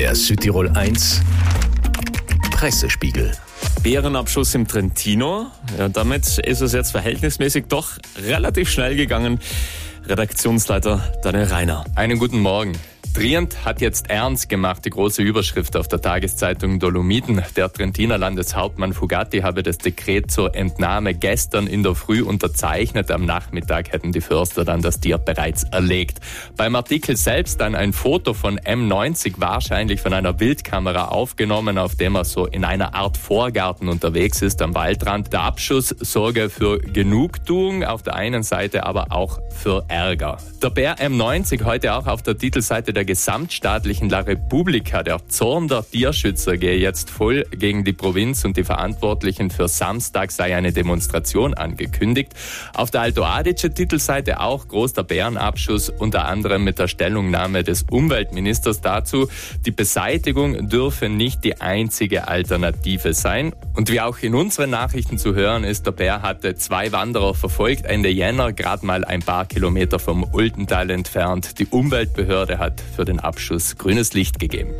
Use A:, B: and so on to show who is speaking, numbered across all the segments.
A: Der Südtirol 1 Pressespiegel.
B: Bärenabschuss im Trentino. Ja, damit ist es jetzt verhältnismäßig doch relativ schnell gegangen. Redaktionsleiter Daniel Reiner.
C: Einen guten Morgen. Trient hat jetzt ernst gemacht, die große Überschrift auf der Tageszeitung Dolomiten. Der Trentiner Landeshauptmann Fugatti habe das Dekret zur Entnahme gestern in der Früh unterzeichnet. Am Nachmittag hätten die Förster dann das Tier bereits erlegt. Beim Artikel selbst dann ein Foto von M90, wahrscheinlich von einer Wildkamera aufgenommen, auf dem er so in einer Art Vorgarten unterwegs ist am Waldrand. Der Abschuss sorge für Genugtuung auf der einen Seite, aber auch für Ärger. Der Bär M90 heute auch auf der Titelseite der der gesamtstaatlichen La Repubblica, der Zorn der Tierschützer, gehe jetzt voll gegen die Provinz und die Verantwortlichen für Samstag sei eine Demonstration angekündigt. Auf der Alto Adige Titelseite auch groß der Bärenabschuss, unter anderem mit der Stellungnahme des Umweltministers dazu, die Beseitigung dürfe nicht die einzige Alternative sein. Und wie auch in unseren Nachrichten zu hören ist, der Bär hatte zwei Wanderer verfolgt Ende Jänner, gerade mal ein paar Kilometer vom Ultental entfernt. Die Umweltbehörde hat für den Abschuss grünes Licht gegeben.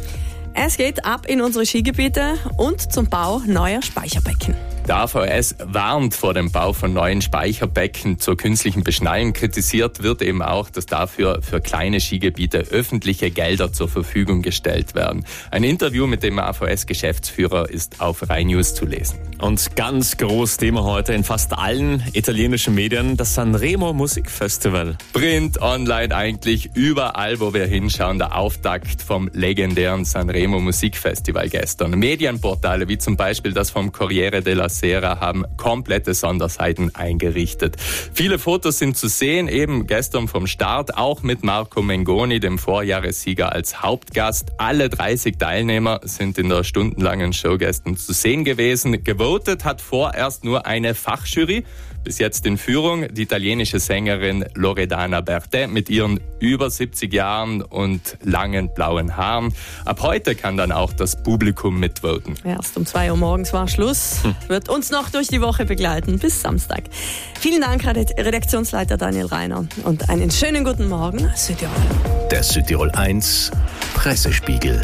D: Es geht ab in unsere Skigebiete und zum Bau neuer Speicherbecken.
C: Der AVS warnt vor dem Bau von neuen Speicherbecken zur künstlichen Beschneiung. Kritisiert wird eben auch, dass dafür für kleine Skigebiete öffentliche Gelder zur Verfügung gestellt werden. Ein Interview mit dem AVS-Geschäftsführer ist auf Rhein News zu lesen.
B: Und ganz groß Thema heute in fast allen italienischen Medien, das Sanremo Musikfestival.
C: Print, online eigentlich, überall, wo wir hinschauen, der Auftakt vom legendären Sanremo Musikfestival gestern. Medienportale wie zum Beispiel das vom Corriere della Sera haben komplette Sonderseiten eingerichtet. Viele Fotos sind zu sehen, eben gestern vom Start, auch mit Marco Mengoni, dem Vorjahressieger als Hauptgast. Alle 30 Teilnehmer sind in der stundenlangen Show gestern zu sehen gewesen. Gewotet hat vorerst nur eine Fachjury. Bis jetzt in Führung die italienische Sängerin Loredana Bertè mit ihren über 70 Jahren und langen blauen Haaren. Ab heute kann dann auch das Publikum mitvoten.
D: Erst um 2 Uhr morgens war Schluss. Hm. Wird uns noch durch die Woche begleiten bis Samstag. Vielen Dank, Redaktionsleiter Daniel Reiner. Und einen schönen guten Morgen, Südtirol.
A: Der Südtirol 1 Pressespiegel.